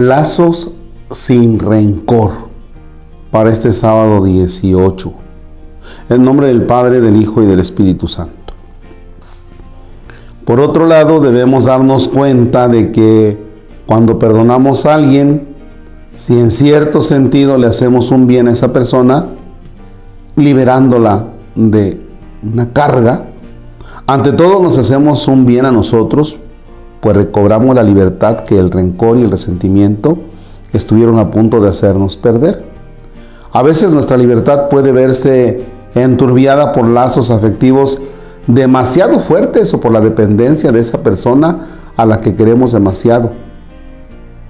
Lazos sin rencor para este sábado 18. En nombre del Padre, del Hijo y del Espíritu Santo. Por otro lado, debemos darnos cuenta de que cuando perdonamos a alguien, si en cierto sentido le hacemos un bien a esa persona, liberándola de una carga, ante todo nos hacemos un bien a nosotros, pues recobramos la libertad que el rencor y el resentimiento estuvieron a punto de hacernos perder. A veces nuestra libertad puede verse enturbiada por lazos afectivos demasiado fuertes o por la dependencia de esa persona a la que queremos demasiado,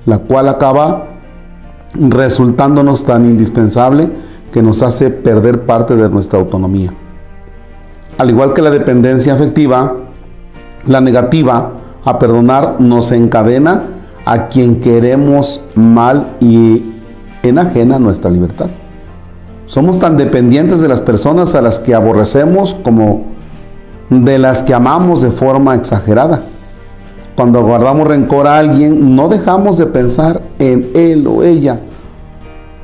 la cual acaba resultándonos tan indispensable que nos hace perder parte de nuestra autonomía. Al igual que la dependencia afectiva, la negativa a perdonar nos encadena a quien queremos mal y enajena nuestra libertad. Somos tan dependientes de las personas a las que aborrecemos como de las que amamos de forma exagerada. Cuando guardamos rencor a alguien, no dejamos de pensar en él o ella.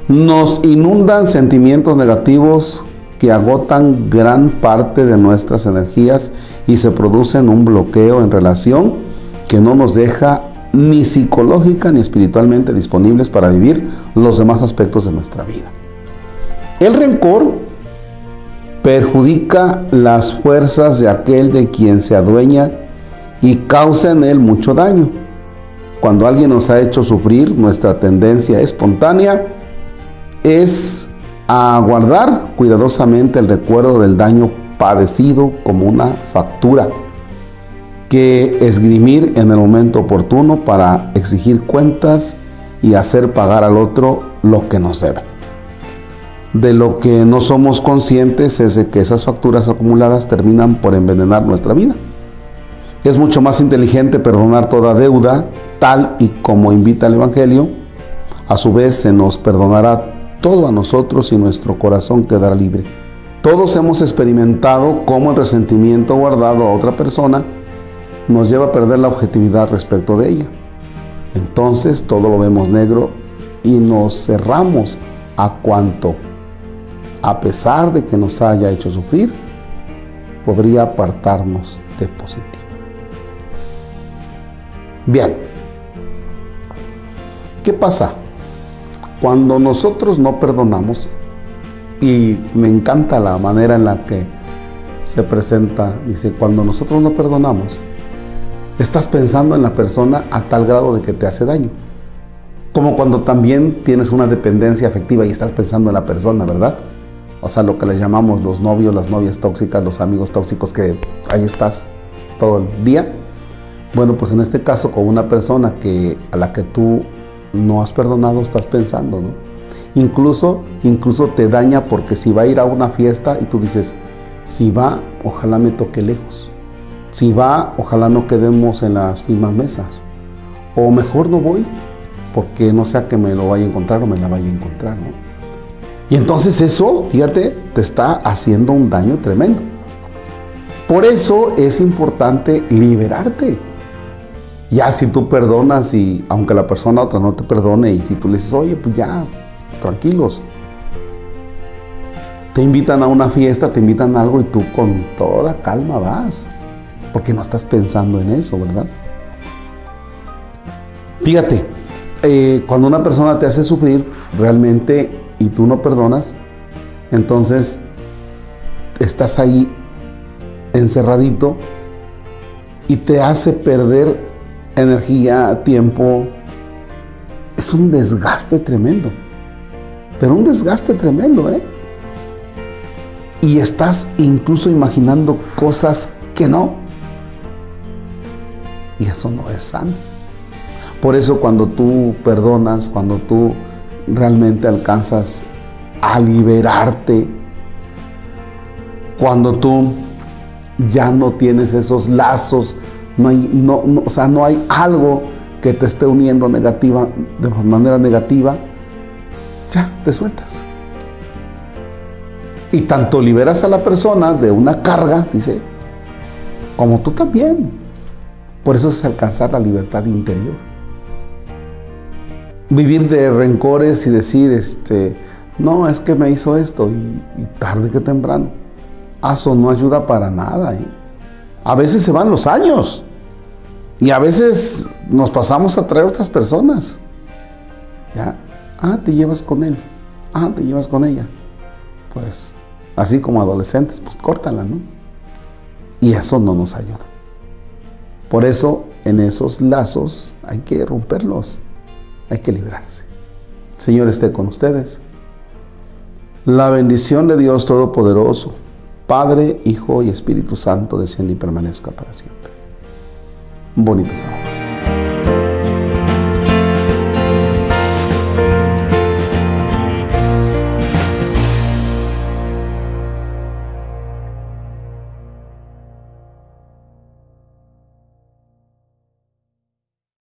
Nos inundan sentimientos negativos que agotan gran parte de nuestras energías y se producen un bloqueo en relación que no nos deja ni psicológica ni espiritualmente disponibles para vivir los demás aspectos de nuestra vida. El rencor perjudica las fuerzas de aquel de quien se adueña y causa en él mucho daño. Cuando alguien nos ha hecho sufrir, nuestra tendencia espontánea es a guardar cuidadosamente el recuerdo del daño padecido como una factura que esgrimir en el momento oportuno para exigir cuentas y hacer pagar al otro lo que nos debe. De lo que no somos conscientes es de que esas facturas acumuladas terminan por envenenar nuestra vida. Es mucho más inteligente perdonar toda deuda, tal y como invita el Evangelio. A su vez se nos perdonará todo a nosotros y nuestro corazón quedará libre. Todos hemos experimentado cómo el resentimiento guardado a otra persona nos lleva a perder la objetividad respecto de ella. Entonces todo lo vemos negro y nos cerramos a cuanto, a pesar de que nos haya hecho sufrir, podría apartarnos de positivo. Bien, ¿qué pasa? Cuando nosotros no perdonamos, y me encanta la manera en la que se presenta, dice, cuando nosotros no perdonamos, estás pensando en la persona a tal grado de que te hace daño. Como cuando también tienes una dependencia afectiva y estás pensando en la persona, ¿verdad? O sea, lo que le llamamos los novios, las novias tóxicas, los amigos tóxicos, que ahí estás todo el día. Bueno, pues en este caso con una persona que, a la que tú no has perdonado, estás pensando, ¿no? Incluso, incluso te daña porque si va a ir a una fiesta y tú dices, si va, ojalá me toque lejos. Si va, ojalá no quedemos en las mismas mesas. O mejor no voy, porque no sea que me lo vaya a encontrar o me la vaya a encontrar, ¿no? Y entonces eso, fíjate, te está haciendo un daño tremendo. Por eso es importante liberarte. Ya si tú perdonas y aunque la persona otra no te perdone y si tú le dices, oye, pues ya, tranquilos. Te invitan a una fiesta, te invitan a algo y tú con toda calma vas porque no estás pensando en eso, ¿verdad? Fíjate, eh, cuando una persona te hace sufrir realmente y tú no perdonas, entonces estás ahí encerradito y te hace perder energía, tiempo. Es un desgaste tremendo, pero un desgaste tremendo, ¿eh? Y estás incluso imaginando cosas que no. Y eso no es sano. Por eso cuando tú perdonas, cuando tú realmente alcanzas a liberarte, cuando tú ya no tienes esos lazos, no hay, no, o sea, no hay algo que te esté uniendo negativa, de manera negativa, ya te sueltas. Y tanto liberas a la persona de una carga, dice, como tú también. Por eso es alcanzar la libertad interior. vivir de rencores y decir, este, no, es que me hizo esto y, tarde que temprano. Eso no ayuda para nada. A veces se van los años y a veces nos pasamos a traer otras personas. ¿Ya? Ah, te llevas con él. Ah, te llevas con ella. Pues así como adolescentes, pues córtala, ¿no? Y eso no nos ayuda. Por eso en esos lazos hay que romperlos, hay que librarse. Señor esté con ustedes. La bendición de Dios Todopoderoso, Padre, Hijo y Espíritu Santo, desciende y permanezca para siempre bonito sábado.